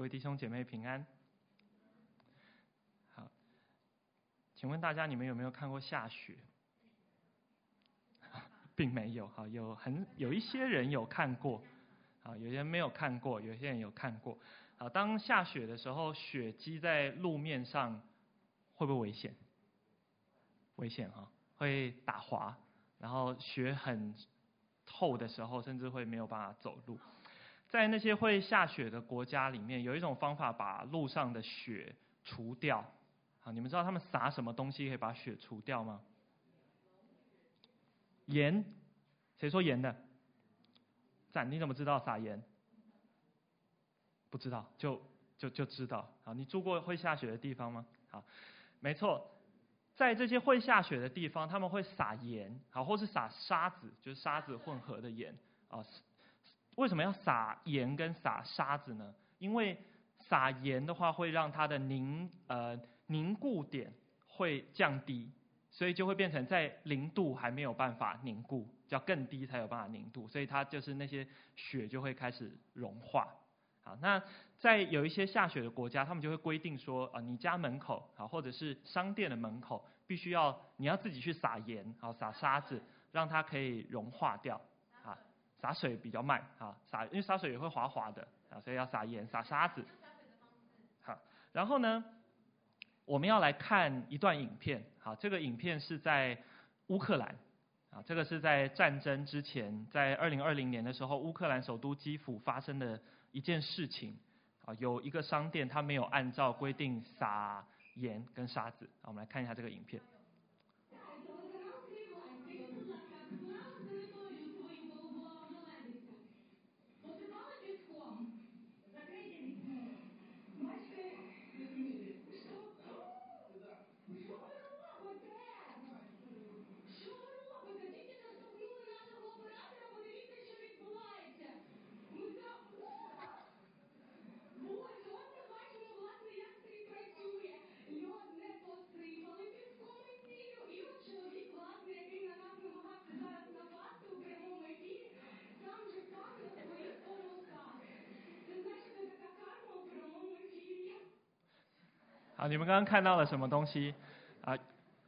各位弟兄姐妹平安。好，请问大家你们有没有看过下雪？并没有。好，有很有一些人有看过，啊，有些人没有看过，有些人有看过。啊，当下雪的时候，雪积在路面上，会不会危险？危险哈，会打滑，然后雪很厚的时候，甚至会没有办法走路。在那些会下雪的国家里面，有一种方法把路上的雪除掉。好，你们知道他们撒什么东西可以把雪除掉吗？盐。谁说盐的？赞，你怎么知道撒盐？不知道，就就就知道。好，你住过会下雪的地方吗？好，没错，在这些会下雪的地方，他们会撒盐，好，或是撒沙子，就是沙子混合的盐啊。为什么要撒盐跟撒沙子呢？因为撒盐的话会让它的凝呃凝固点会降低，所以就会变成在零度还没有办法凝固，要更低才有办法凝固，所以它就是那些雪就会开始融化。好，那在有一些下雪的国家，他们就会规定说啊，你家门口啊或者是商店的门口必须要你要自己去撒盐，好撒沙子，让它可以融化掉。洒水比较慢，啊，洒因为洒水也会滑滑的，啊，所以要撒盐、撒沙子。好，然后呢，我们要来看一段影片，好，这个影片是在乌克兰，啊，这个是在战争之前，在二零二零年的时候，乌克兰首都基辅发生的一件事情，啊，有一个商店它没有按照规定撒盐跟沙子，啊，我们来看一下这个影片。啊，你们刚刚看到了什么东西？啊，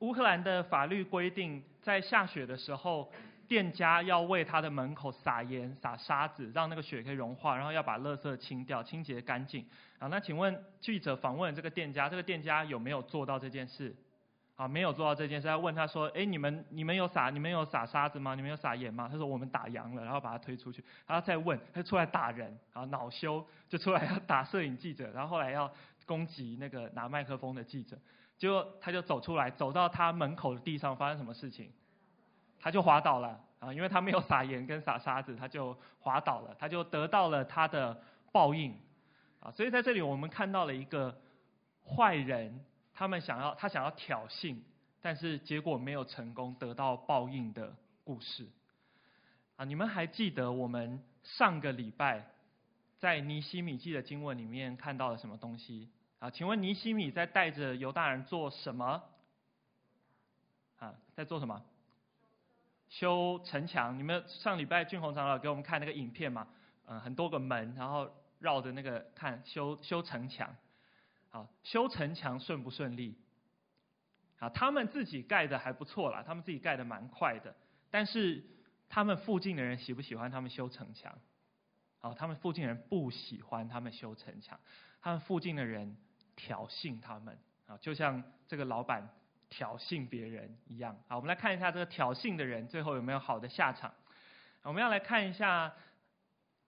乌克兰的法律规定，在下雪的时候，店家要为他的门口撒盐、撒沙子，让那个雪可以融化，然后要把垃圾清掉、清洁干净。啊，那请问记者访问这个店家，这个店家有没有做到这件事？啊，没有做到这件事。要问他说：“哎，你们你们有撒你们有撒沙子吗？你们有撒盐吗？”他说：“我们打烊了。”然后把他推出去。然后再问，他出来打人，啊，恼羞就出来要打摄影记者，然后后来要。攻击那个拿麦克风的记者，结果他就走出来，走到他门口的地上，发生什么事情？他就滑倒了啊！因为他没有撒盐跟撒沙子，他就滑倒了，他就得到了他的报应啊！所以在这里我们看到了一个坏人，他们想要他想要挑衅，但是结果没有成功，得到报应的故事啊！你们还记得我们上个礼拜？在尼希米记的经文里面看到了什么东西啊？请问尼希米在带着犹大人做什么？啊，在做什么？修城墙。你们上礼拜俊宏长老给我们看那个影片嘛？嗯，很多个门，然后绕着那个看修修城墙。好，修城墙顺不顺利？啊，他们自己盖的还不错啦，他们自己盖的蛮快的。但是他们附近的人喜不喜欢他们修城墙？啊，他们附近人不喜欢他们修城墙，他们附近的人挑衅他们啊，就像这个老板挑衅别人一样。好，我们来看一下这个挑衅的人最后有没有好的下场。我们要来看一下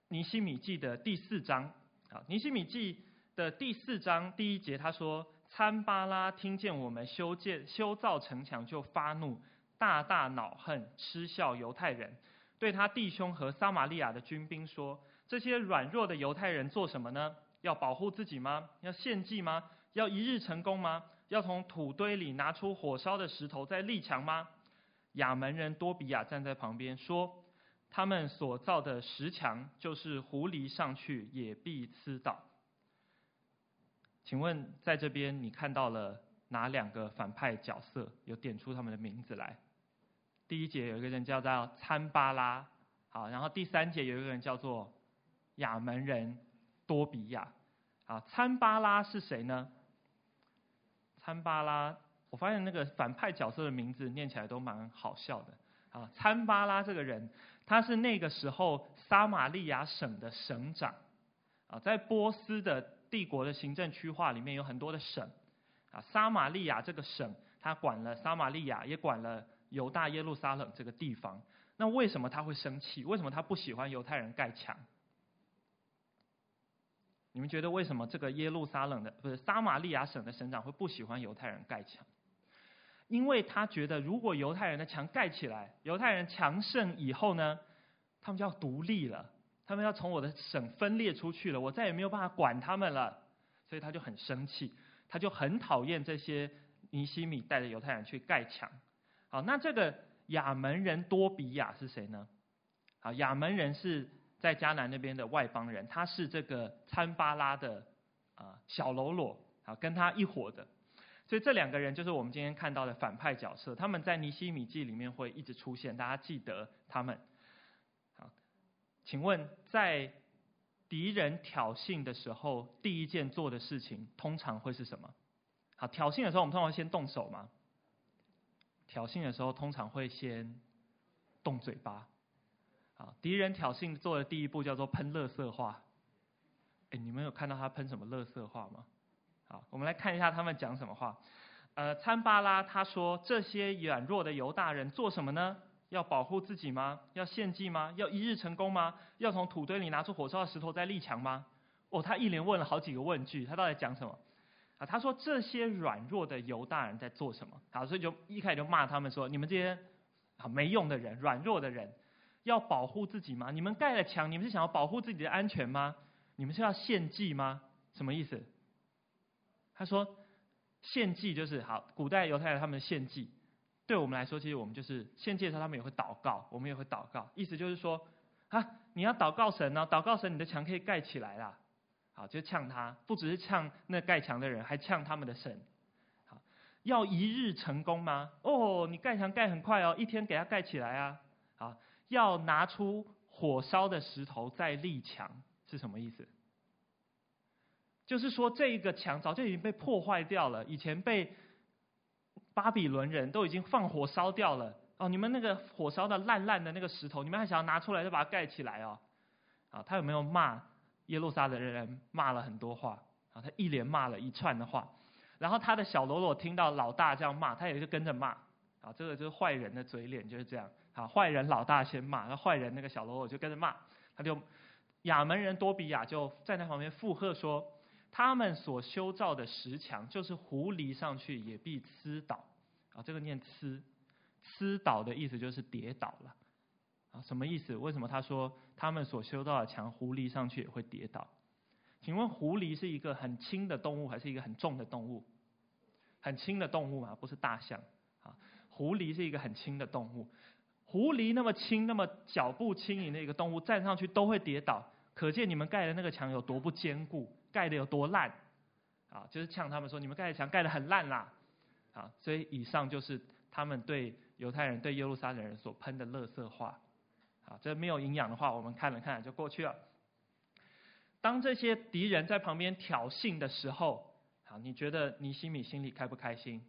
尼西米记的第四章。啊，尼西米记的第四章第一节他说：参巴拉听见我们修建修造城墙，就发怒，大大恼恨，嗤笑犹太人，对他弟兄和撒玛利亚的军兵说。这些软弱的犹太人做什么呢？要保护自己吗？要献祭吗？要一日成功吗？要从土堆里拿出火烧的石头再立墙吗？亚门人多比亚站在旁边说：“他们所造的石墙，就是狐狸上去也必吃倒。”请问在这边你看到了哪两个反派角色？有点出他们的名字来。第一节有一个人叫做参巴拉，好，然后第三节有一个人叫做。亚门人多比亚，啊，参巴拉是谁呢？参巴拉，我发现那个反派角色的名字念起来都蛮好笑的。啊，参巴拉这个人，他是那个时候撒玛利亚省的省长。啊，在波斯的帝国的行政区划里面有很多的省。啊，撒玛利亚这个省，他管了撒玛利亚，也管了犹大耶路撒冷这个地方。那为什么他会生气？为什么他不喜欢犹太人盖墙？你们觉得为什么这个耶路撒冷的不是撒玛利亚省的省长会不喜欢犹太人盖墙？因为他觉得如果犹太人的墙盖起来，犹太人强盛以后呢，他们就要独立了，他们要从我的省分裂出去了，我再也没有办法管他们了，所以他就很生气，他就很讨厌这些尼希米带着犹太人去盖墙。好，那这个亚门人多比亚是谁呢？好，亚门人是。在迦南那边的外邦人，他是这个参巴拉的啊小喽啰啊，跟他一伙的，所以这两个人就是我们今天看到的反派角色。他们在尼西米记里面会一直出现，大家记得他们。好，请问在敌人挑衅的时候，第一件做的事情通常会是什么？好，挑衅的时候我们通常先动手吗？挑衅的时候通常会先动嘴巴。啊，敌人挑衅做的第一步叫做喷垃圾话。哎，你们有看到他喷什么垃圾话吗？好，我们来看一下他们讲什么话。呃，参巴拉他说：“这些软弱的犹大人做什么呢？要保护自己吗？要献祭吗？要一日成功吗？要从土堆里拿出火烧的石头再立墙吗？”哦，他一连问了好几个问句，他到底讲什么？啊，他说这些软弱的犹大人在做什么？好，所以就一开始就骂他们说：“你们这些啊没用的人，软弱的人。”要保护自己吗？你们盖了墙，你们是想要保护自己的安全吗？你们是要献祭吗？什么意思？他说，献祭就是好，古代犹太人他们献祭，对我们来说，其实我们就是献祭的时候，他们也会祷告，我们也会祷告，意思就是说，啊，你要祷告神呢，祷告神，你的墙可以盖起来啦。好，就呛他，不只是呛那盖墙的人，还呛他们的神。好，要一日成功吗？哦，你盖墙盖很快哦，一天给他盖起来啊。好。要拿出火烧的石头再立墙是什么意思？就是说这一个墙早就已经被破坏掉了，以前被巴比伦人都已经放火烧掉了。哦，你们那个火烧的烂烂的那个石头，你们还想要拿出来再把它盖起来哦？啊，他有没有骂耶路撒冷的人？骂了很多话啊，他一连骂了一串的话。然后他的小喽啰听到老大这样骂，他也就跟着骂。啊，这个就是坏人的嘴脸就是这样。好，坏人老大先骂，那坏人那个小喽啰就跟着骂，他就亚门人多比亚就站在旁边附和说：“他们所修造的石墙，就是狐狸上去也必呲倒。”啊，这个念呲，呲倒的意思就是跌倒了。啊，什么意思？为什么他说他们所修造的墙，狐狸上去也会跌倒？请问狐狸是一个很轻的动物，还是一个很重的动物？很轻的动物嘛，不是大象。啊，狐狸是一个很轻的动物。狐狸那么轻，那么脚步轻盈的一个动物，站上去都会跌倒，可见你们盖的那个墙有多不坚固，盖的有多烂，啊，就是呛他们说你们盖的墙盖的很烂啦，啊，所以以上就是他们对犹太人、对耶路撒冷人所喷的垃圾话，啊，这没有营养的话，我们看了看就过去了。当这些敌人在旁边挑衅的时候，好，你觉得尼希米心里开不开心？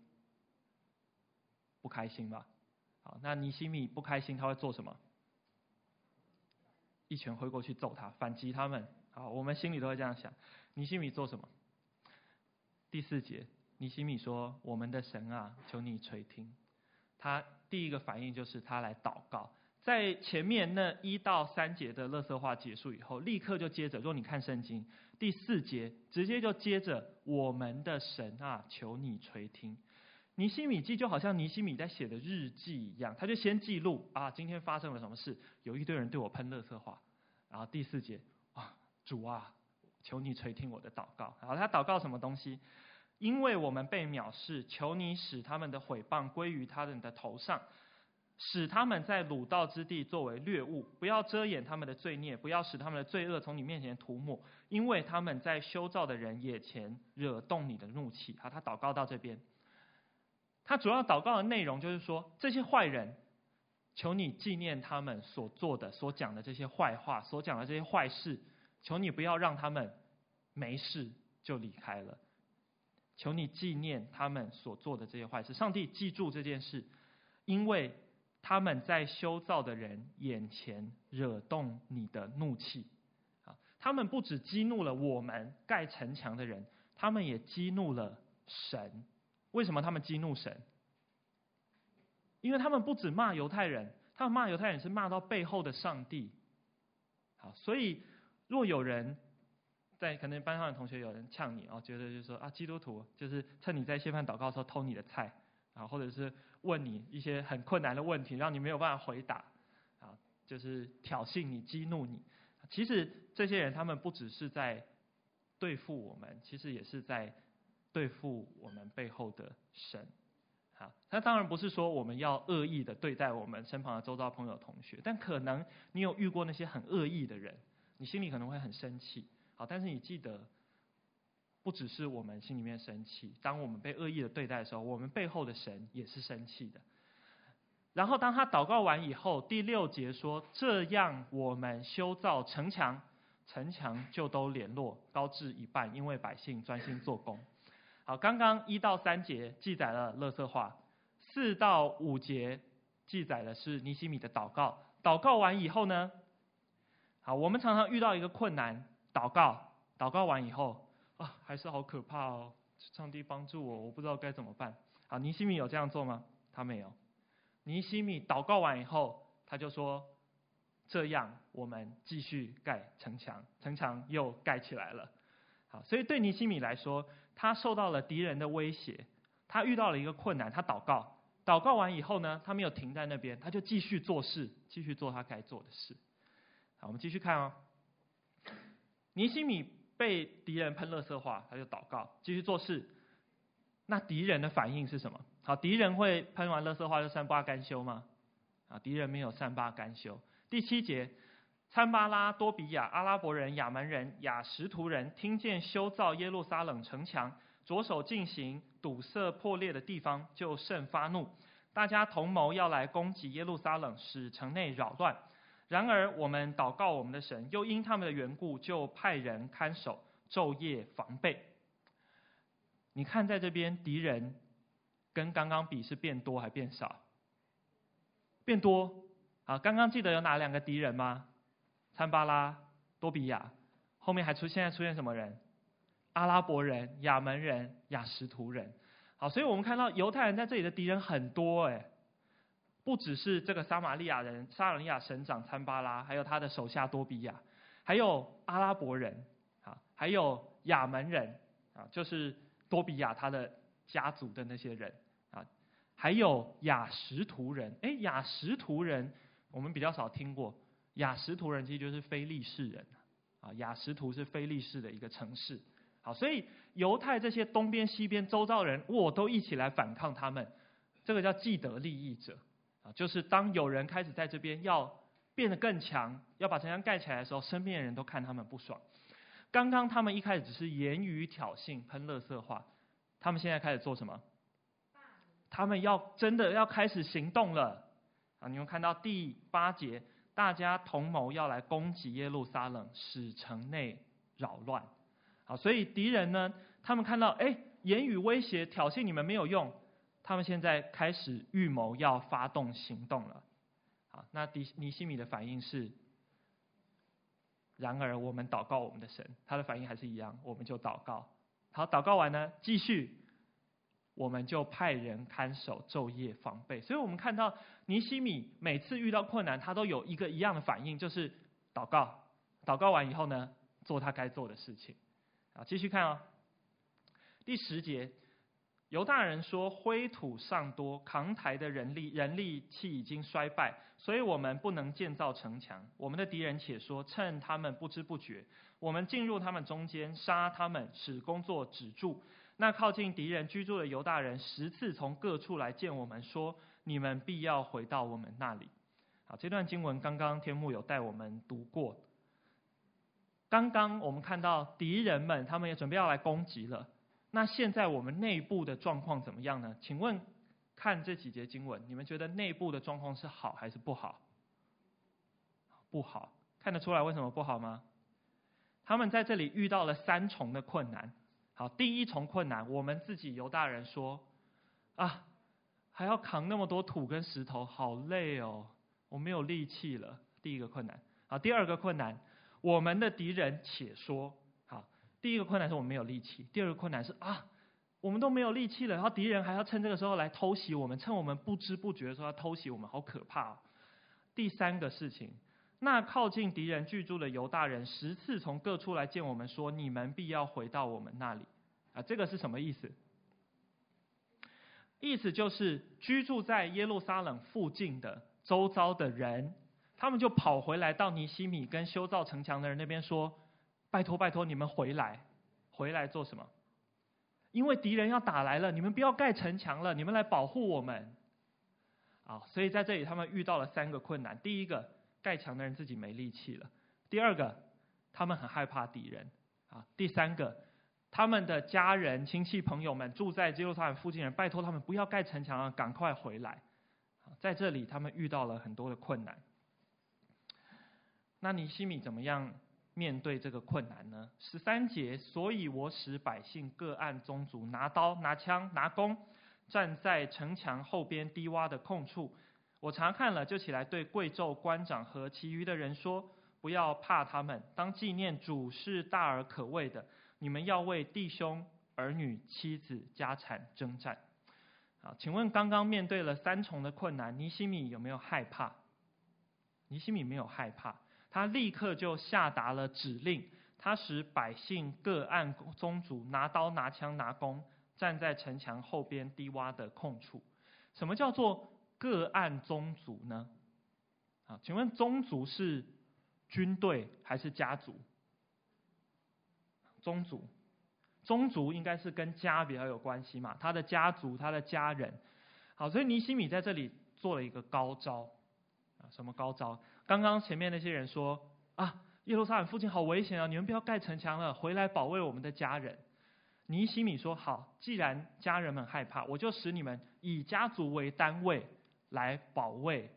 不开心吧？好，那尼西米不开心，他会做什么？一拳挥过去揍他，反击他们。好，我们心里都会这样想。尼西米做什么？第四节，尼西米说：“我们的神啊，求你垂听。”他第一个反应就是他来祷告。在前面那一到三节的乐色话结束以后，立刻就接着，如果你看圣经，第四节直接就接着：“我们的神啊，求你垂听。”尼西米记就好像尼西米在写的日记一样，他就先记录啊，今天发生了什么事，有一堆人对我喷垃圾话，然后第四节啊，主啊，求你垂听我的祷告。然后他祷告什么东西？因为我们被藐视，求你使他们的毁谤归于他们的头上，使他们在掳到之地作为掠物，不要遮掩他们的罪孽，不要使他们的罪恶从你面前涂抹，因为他们在修造的人眼前惹动你的怒气。好，他祷告到这边。他主要祷告的内容就是说，这些坏人，求你纪念他们所做的、所讲的这些坏话，所讲的这些坏事，求你不要让他们没事，就离开了。求你纪念他们所做的这些坏事，上帝记住这件事，因为他们在修造的人眼前惹动你的怒气。啊，他们不只激怒了我们盖城墙的人，他们也激怒了神。为什么他们激怒神？因为他们不止骂犹太人，他们骂犹太人是骂到背后的上帝。好，所以若有人。在可能班上的同学有人呛你哦，觉得就是说啊，基督徒就是趁你在谢饭祷告的时候偷你的菜啊，或者是问你一些很困难的问题，让你没有办法回答啊，就是挑衅你、激怒你。其实这些人他们不只是在对付我们，其实也是在对付我们背后的神。好，他当然不是说我们要恶意的对待我们身旁的周遭朋友、同学，但可能你有遇过那些很恶意的人，你心里可能会很生气。好，但是你记得，不只是我们心里面生气，当我们被恶意的对待的时候，我们背后的神也是生气的。然后当他祷告完以后，第六节说：“这样我们修造城墙，城墙就都联络，高至一半，因为百姓专心做工。”好，刚刚一到三节记载了垃圾话，四到五节记载的是尼西米的祷告。祷告完以后呢，好，我们常常遇到一个困难。祷告，祷告完以后啊，还是好可怕哦！上帝帮助我，我不知道该怎么办。好，尼西米有这样做吗？他没有。尼西米祷告完以后，他就说：“这样，我们继续盖城墙，城墙又盖起来了。”好，所以对尼西米来说，他受到了敌人的威胁，他遇到了一个困难，他祷告，祷告完以后呢，他没有停在那边，他就继续做事，继续做他该做的事。好，我们继续看哦。尼西米被敌人喷垃圾话，他就祷告，继续做事。那敌人的反应是什么？好，敌人会喷完垃圾话就善罢甘休吗？啊，敌人没有善罢甘休。第七节，参巴拉、多比亚、阿拉伯人、亚门人、亚实图人听见修造耶路撒冷城墙，着手进行堵塞破裂的地方，就甚发怒。大家同谋要来攻击耶路撒冷，使城内扰乱。然而，我们祷告我们的神，又因他们的缘故，就派人看守，昼夜防备。你看，在这边敌人跟刚刚比是变多还变少？变多啊！刚刚记得有哪两个敌人吗？参巴拉、多比亚，后面还出现在出现什么人？阿拉伯人、亚门人、亚什图人。好，所以我们看到犹太人在这里的敌人很多哎。不只是这个撒玛利亚人、撒玛利亚省长参巴拉，还有他的手下多比亚，还有阿拉伯人，啊，还有亚门人，啊，就是多比亚他的家族的那些人，啊，还有亚什图人。哎，亚什图人我们比较少听过，雅实图人其实就是非利士人，啊，雅实图是非利士的一个城市，好，所以犹太这些东边、西边、周遭人，我都一起来反抗他们，这个叫既得利益者。啊，就是当有人开始在这边要变得更强，要把城墙盖起来的时候，身边的人都看他们不爽。刚刚他们一开始只是言语挑衅、喷垃圾话，他们现在开始做什么？他们要真的要开始行动了。啊，你们看到第八节，大家同谋要来攻击耶路撒冷，使城内扰乱。好，所以敌人呢，他们看到，哎，言语威胁、挑衅你们没有用。他们现在开始预谋要发动行动了，好，那迪尼西米的反应是，然而我们祷告我们的神，他的反应还是一样，我们就祷告，好，祷告完呢，继续，我们就派人看守，昼夜防备。所以我们看到尼西米每次遇到困难，他都有一个一样的反应，就是祷告，祷告完以后呢，做他该做的事情。啊，继续看哦，第十节。犹大人说：“灰土尚多，扛台的人力人力气已经衰败，所以我们不能建造城墙。我们的敌人且说，趁他们不知不觉，我们进入他们中间，杀他们，使工作止住。那靠近敌人居住的犹大人十次从各处来见我们，说：你们必要回到我们那里。好，这段经文刚刚天牧有带我们读过。刚刚我们看到敌人们，他们也准备要来攻击了。”那现在我们内部的状况怎么样呢？请问，看这几节经文，你们觉得内部的状况是好还是不好？不好，看得出来为什么不好吗？他们在这里遇到了三重的困难。好，第一重困难，我们自己犹大人说，啊，还要扛那么多土跟石头，好累哦，我没有力气了。第一个困难。好，第二个困难，我们的敌人且说，好，第一个困难是我们没有力气，第二个困难是啊，我们都没有力气了，然后敌人还要趁这个时候来偷袭我们，趁我们不知不觉的时候要偷袭我们，好可怕哦。第三个事情。那靠近敌人居住的犹大人十次从各处来见我们，说：“你们必要回到我们那里。”啊，这个是什么意思？意思就是居住在耶路撒冷附近的周遭的人，他们就跑回来到尼希米跟修造城墙的人那边说：“拜托拜托，你们回来，回来做什么？因为敌人要打来了，你们不要盖城墙了，你们来保护我们。”啊，所以在这里他们遇到了三个困难。第一个。盖墙的人自己没力气了。第二个，他们很害怕敌人啊。第三个，他们的家人、亲戚、朋友们住在耶路撒冷附近人，拜托他们不要盖城墙了，赶快回来。在这里，他们遇到了很多的困难。那尼西米怎么样面对这个困难呢？十三节，所以我使百姓各按宗族拿刀、拿枪、拿弓，站在城墙后边低洼的空处。我查看了，就起来对贵胄官长和其余的人说：“不要怕他们，当纪念主是大而可畏的。你们要为弟兄、儿女、妻子、家产征战。”好，请问刚刚面对了三重的困难，尼西米有没有害怕？尼西米没有害怕，他立刻就下达了指令，他使百姓各按宗族拿刀、拿枪、拿弓，站在城墙后边低洼的空处。什么叫做？各案宗族呢？啊，请问宗族是军队还是家族？宗族，宗族应该是跟家比较有关系嘛，他的家族，他的家人。好，所以尼西米在这里做了一个高招啊，什么高招？刚刚前面那些人说啊，耶路撒冷附近好危险啊，你们不要盖城墙了，回来保卫我们的家人。尼西米说好，既然家人们害怕，我就使你们以家族为单位。来保卫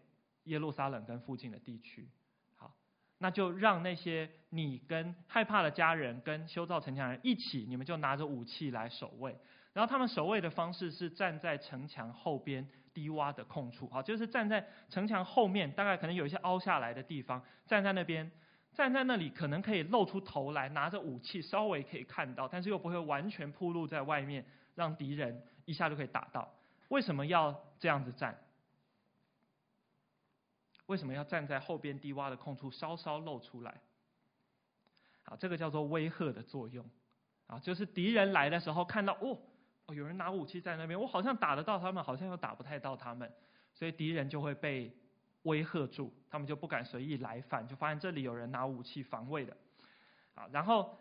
耶路撒冷跟附近的地区，好，那就让那些你跟害怕的家人跟修造城墙人一起，你们就拿着武器来守卫。然后他们守卫的方式是站在城墙后边低洼的空处，好，就是站在城墙后面，大概可能有一些凹下来的地方，站在那边，站在那里可能可以露出头来，拿着武器稍微可以看到，但是又不会完全暴露在外面，让敌人一下就可以打到。为什么要这样子站？为什么要站在后边低洼的空处，稍稍露出来？啊，这个叫做威吓的作用。啊，就是敌人来的时候，看到哦，哦，有人拿武器在那边，我好像打得到他们，好像又打不太到他们，所以敌人就会被威吓住，他们就不敢随意来犯，就发现这里有人拿武器防卫的。啊，然后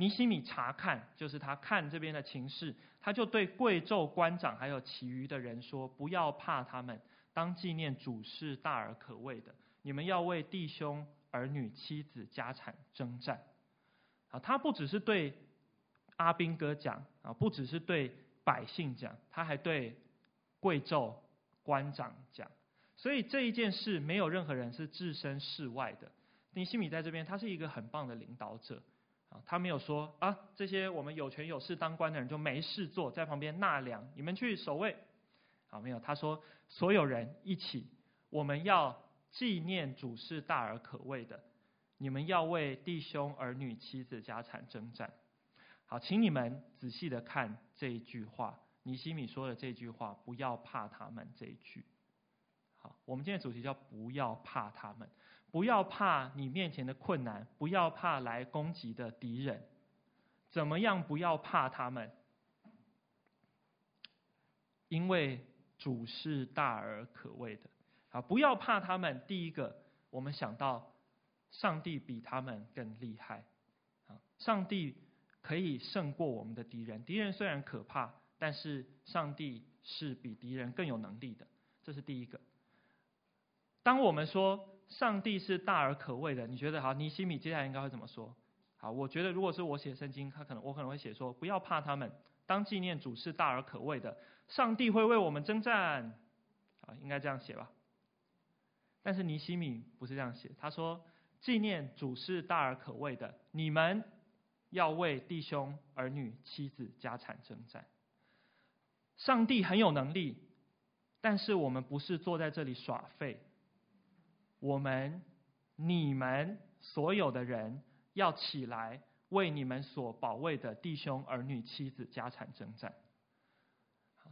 尼西米查看，就是他看这边的情势，他就对贵胄官长还有其余的人说：不要怕他们。当纪念主是大而可畏的，你们要为弟兄、儿女、妻子、家产征战。啊，他不只是对阿兵哥讲啊，不只是对百姓讲，他还对贵胄官长讲。所以这一件事，没有任何人是置身事外的。尼西米在这边，他是一个很棒的领导者啊，他没有说啊，这些我们有权有势当官的人就没事做，在旁边纳粮，你们去守卫。好，没有，他说。所有人一起，我们要纪念主是大而可畏的。你们要为弟兄、儿女、妻子、家产征战。好，请你们仔细的看这一句话，尼西米说的这句话，不要怕他们这一句。好，我们今天主题叫不要怕他们，不要怕你面前的困难，不要怕来攻击的敌人。怎么样不要怕他们？因为。主是大而可畏的，啊，不要怕他们。第一个，我们想到上帝比他们更厉害，啊，上帝可以胜过我们的敌人。敌人虽然可怕，但是上帝是比敌人更有能力的，这是第一个。当我们说上帝是大而可畏的，你觉得好？尼西米接下来应该会怎么说？好，我觉得如果是我写圣经，他可能我可能会写说，不要怕他们，当纪念主是大而可畏的。上帝会为我们征战，啊，应该这样写吧。但是尼西米不是这样写，他说：“纪念主是大而可畏的，你们要为弟兄、儿女、妻子、家产征战。上帝很有能力，但是我们不是坐在这里耍废。我们、你们所有的人要起来，为你们所保卫的弟兄、儿女、妻子、家产征战。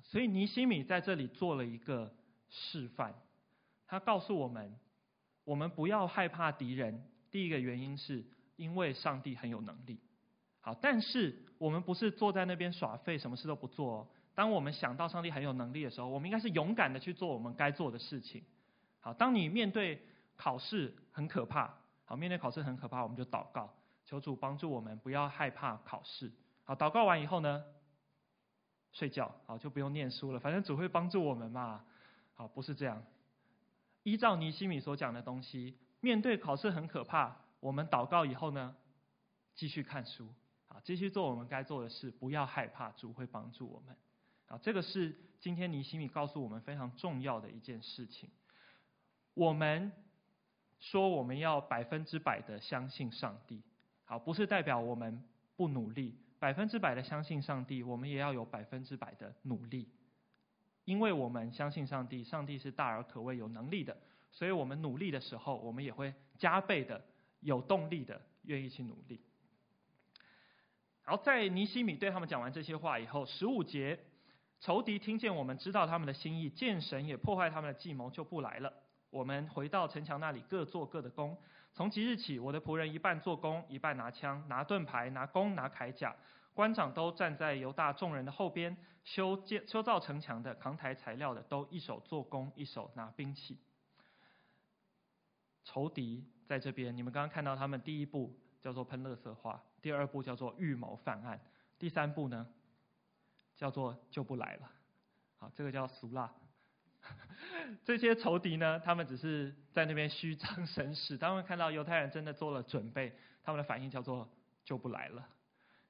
所以尼西米在这里做了一个示范，他告诉我们：我们不要害怕敌人。第一个原因是因为上帝很有能力。好，但是我们不是坐在那边耍废，什么事都不做哦。当我们想到上帝很有能力的时候，我们应该是勇敢的去做我们该做的事情。好，当你面对考试很可怕，好，面对考试很可怕，我们就祷告，求主帮助我们不要害怕考试。好，祷告完以后呢，睡觉，好，就不用念书了，反正主会帮助我们嘛。好，不是这样。依照尼西米所讲的东西，面对考试很可怕，我们祷告以后呢，继续看书，好，继续做我们该做的事，不要害怕，主会帮助我们。啊，这个是今天尼西米告诉我们非常重要的一件事情。我们说我们要百分之百的相信上帝，好，不是代表我们不努力，百分之百的相信上帝，我们也要有百分之百的努力，因为我们相信上帝，上帝是大而可畏、有能力的，所以我们努力的时候，我们也会加倍的有动力的愿意去努力。然后在尼西米对他们讲完这些话以后，十五节。仇敌听见我们知道他们的心意，见神也破坏他们的计谋，就不来了。我们回到城墙那里，各做各的工。从即日起，我的仆人一半做工，一半拿枪、拿盾牌、拿弓、拿铠甲。官长都站在犹大众人的后边，修建、修造城墙的、扛抬材料的，都一手做工，一手拿兵器。仇敌在这边，你们刚刚看到他们第一步叫做喷垃圾话，第二步叫做预谋犯案，第三步呢？叫做就不来了，好，这个叫俗辣。这些仇敌呢，他们只是在那边虚张声势。他们看到犹太人真的做了准备，他们的反应叫做就不来了。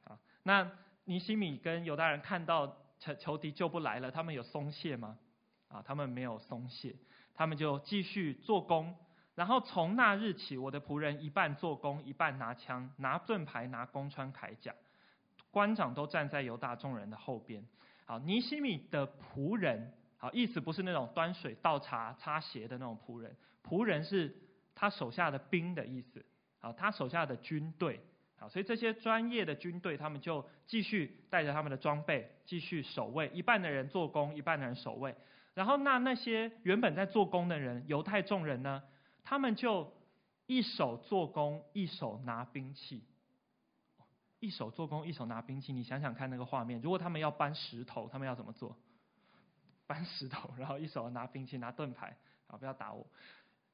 啊，那尼西米跟犹大人看到仇仇敌就不来了，他们有松懈吗？啊，他们没有松懈，他们就继续做工。然后从那日起，我的仆人一半做工，一半拿枪、拿盾牌、拿弓、穿铠甲。官长都站在犹大众人的后边。好，尼西米的仆人，好，意思不是那种端水倒茶擦鞋的那种仆人，仆人是他手下的兵的意思。好，他手下的军队。好，所以这些专业的军队，他们就继续带着他们的装备继续守卫，一半的人做工，一半的人守卫。然后那那些原本在做工的人，犹太众人呢，他们就一手做工，一手拿兵器。一手做工，一手拿兵器，你想想看那个画面。如果他们要搬石头，他们要怎么做？搬石头，然后一手拿兵器，拿盾牌，啊，不要打我。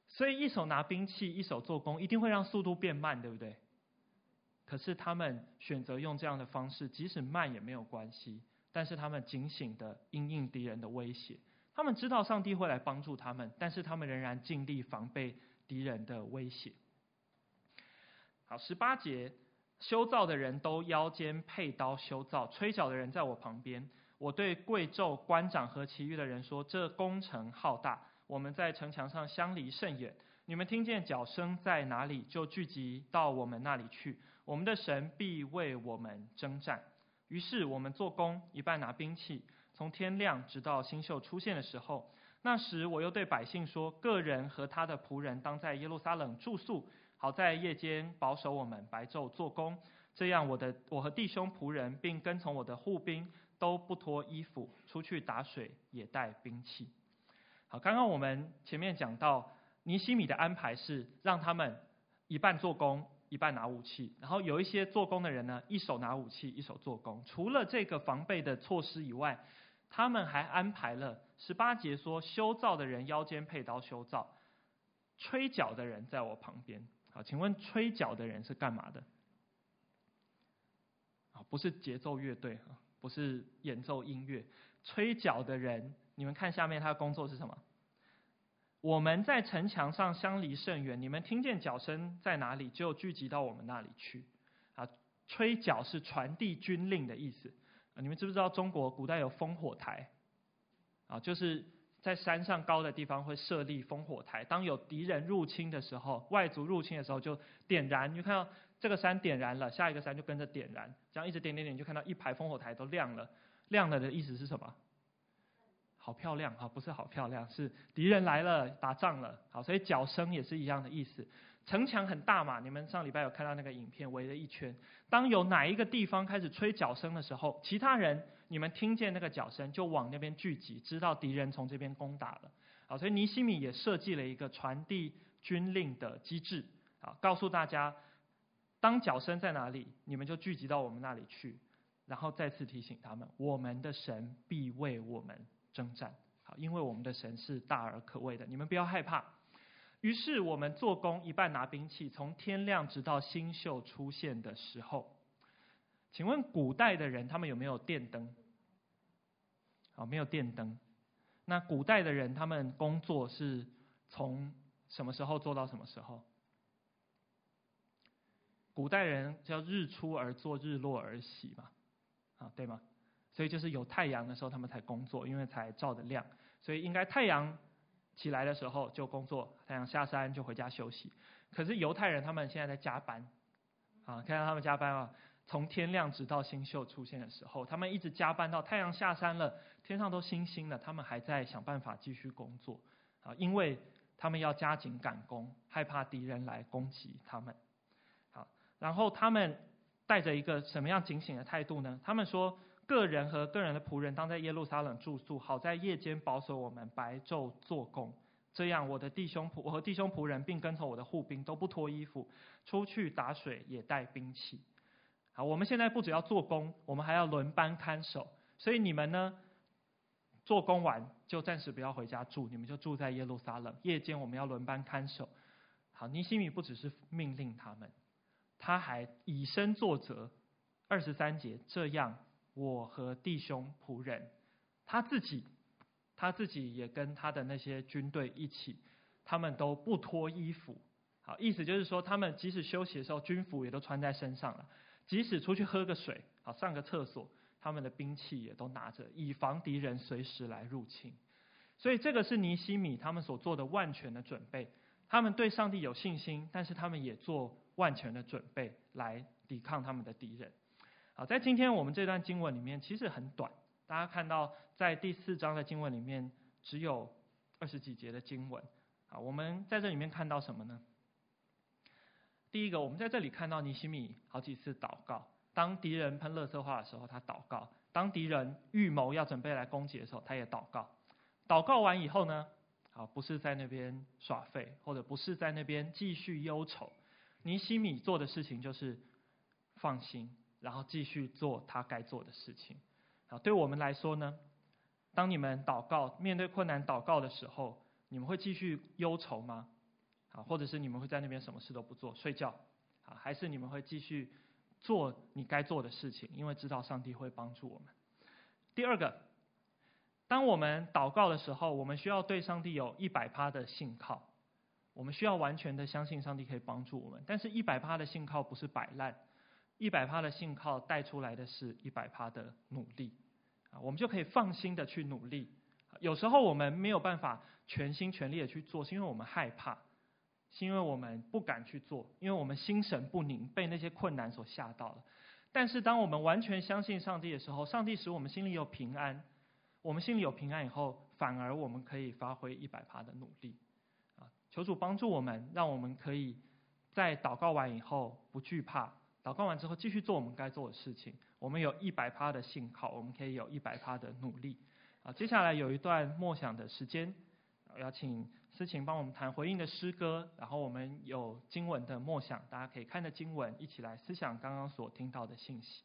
所以一手拿兵器，一手做工，一定会让速度变慢，对不对？可是他们选择用这样的方式，即使慢也没有关系。但是他们警醒的因应敌人的威胁，他们知道上帝会来帮助他们，但是他们仍然尽力防备敌人的威胁。好，十八节。修造的人都腰间佩刀修造，吹角的人在我旁边。我对贵胄、官长和其余的人说：“这工程浩大，我们在城墙上相离甚远。你们听见角声在哪里，就聚集到我们那里去。我们的神必为我们征战。”于是我们做工，一半拿兵器，从天亮直到星宿出现的时候。那时我又对百姓说：“个人和他的仆人当在耶路撒冷住宿。”好在夜间保守我们，白昼做工，这样我的我和弟兄仆人，并跟从我的护兵都不脱衣服，出去打水也带兵器。好，刚刚我们前面讲到尼西米的安排是让他们一半做工，一半拿武器，然后有一些做工的人呢，一手拿武器，一手做工。除了这个防备的措施以外，他们还安排了十八节说，修造的人腰间佩刀修造，吹角的人在我旁边。好，请问吹角的人是干嘛的？啊，不是节奏乐队啊，不是演奏音乐。吹角的人，你们看下面他的工作是什么？我们在城墙上相离甚远，你们听见角声在哪里，就聚集到我们那里去。啊，吹角是传递军令的意思。你们知不知道中国古代有烽火台？啊，就是在山上高的地方会设立烽火台，当有敌人入侵的时候，外族入侵的时候就点燃。你看到这个山点燃了，下一个山就跟着点燃，这样一直点点点，就看到一排烽火台都亮了。亮了的意思是什么？好漂亮啊，不是好漂亮，是敌人来了，打仗了。好，所以角声也是一样的意思。城墙很大嘛，你们上礼拜有看到那个影片，围了一圈。当有哪一个地方开始吹角声的时候，其他人你们听见那个角声就往那边聚集，知道敌人从这边攻打了。好，所以尼西米也设计了一个传递军令的机制，啊，告诉大家，当角声在哪里，你们就聚集到我们那里去。然后再次提醒他们，我们的神必为我们征战，好，因为我们的神是大而可畏的，你们不要害怕。于是我们做工一半拿兵器，从天亮直到星宿出现的时候。请问古代的人他们有没有电灯？好，没有电灯。那古代的人他们工作是从什么时候做到什么时候？古代人叫日出而作，日落而息嘛。啊，对吗？所以就是有太阳的时候，他们才工作，因为才照得亮。所以应该太阳起来的时候就工作，太阳下山就回家休息。可是犹太人他们现在在加班，啊，看到他们加班啊，从天亮直到星宿出现的时候，他们一直加班到太阳下山了，天上都星星了，他们还在想办法继续工作，啊，因为他们要加紧赶工，害怕敌人来攻击他们。然后他们。带着一个什么样警醒的态度呢？他们说，个人和个人的仆人当在耶路撒冷住宿，好在夜间保守我们，白昼做工。这样，我的弟兄仆我和弟兄仆人并跟从我的护兵都不脱衣服，出去打水也带兵器。好，我们现在不只要做工，我们还要轮班看守。所以你们呢，做工完就暂时不要回家住，你们就住在耶路撒冷。夜间我们要轮班看守。好，尼西米不只是命令他们。他还以身作则，二十三节这样，我和弟兄仆人，他自己，他自己也跟他的那些军队一起，他们都不脱衣服。好，意思就是说，他们即使休息的时候，军服也都穿在身上了；即使出去喝个水，好上个厕所，他们的兵器也都拿着，以防敌人随时来入侵。所以，这个是尼西米他们所做的万全的准备。他们对上帝有信心，但是他们也做。万全的准备来抵抗他们的敌人。好，在今天我们这段经文里面，其实很短。大家看到，在第四章的经文里面，只有二十几节的经文。啊，我们在这里面看到什么呢？第一个，我们在这里看到尼希米好几次祷告。当敌人喷垃圾话的时候，他祷告；当敌人预谋要准备来攻击的时候，他也祷告。祷告完以后呢，啊，不是在那边耍废，或者不是在那边继续忧愁。尼西米做的事情就是放心，然后继续做他该做的事情。好，对我们来说呢，当你们祷告、面对困难祷告的时候，你们会继续忧愁吗？啊，或者是你们会在那边什么事都不做，睡觉？啊，还是你们会继续做你该做的事情，因为知道上帝会帮助我们。第二个，当我们祷告的时候，我们需要对上帝有一百趴的信靠。我们需要完全的相信上帝可以帮助我们，但是一百趴的信靠不是摆烂，一百趴的信靠带出来的是一百趴的努力，啊，我们就可以放心的去努力。有时候我们没有办法全心全力的去做，是因为我们害怕，是因为我们不敢去做，因为我们心神不宁，被那些困难所吓到了。但是当我们完全相信上帝的时候，上帝使我们心里有平安，我们心里有平安以后，反而我们可以发挥一百趴的努力。求主帮助我们，让我们可以在祷告完以后不惧怕，祷告完之后继续做我们该做的事情。我们有一百趴的信靠，我们可以有一百趴的努力。啊，接下来有一段默想的时间，我要请思琴帮我们弹回应的诗歌，然后我们有经文的默想，大家可以看着经文一起来思想刚刚所听到的信息。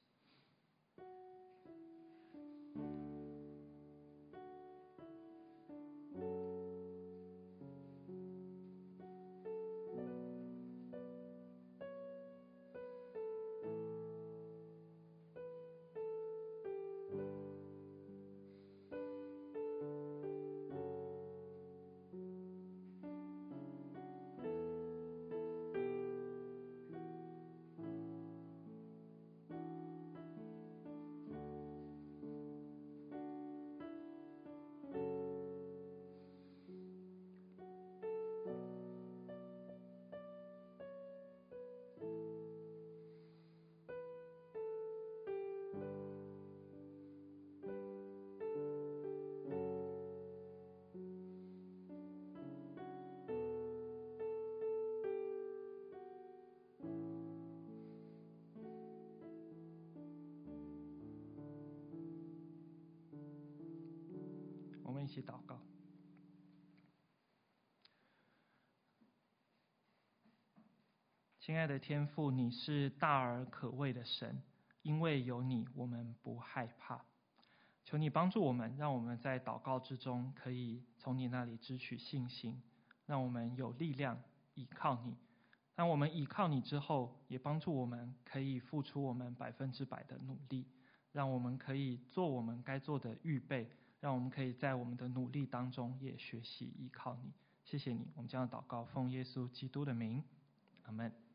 一起祷告。亲爱的天父，你是大而可畏的神，因为有你，我们不害怕。求你帮助我们，让我们在祷告之中可以从你那里支取信心，让我们有力量依靠你。当我们依靠你之后，也帮助我们可以付出我们百分之百的努力，让我们可以做我们该做的预备，让我们可以在我们的努力当中也学习依靠你。谢谢你，我们将要祷告，奉耶稣基督的名，阿门。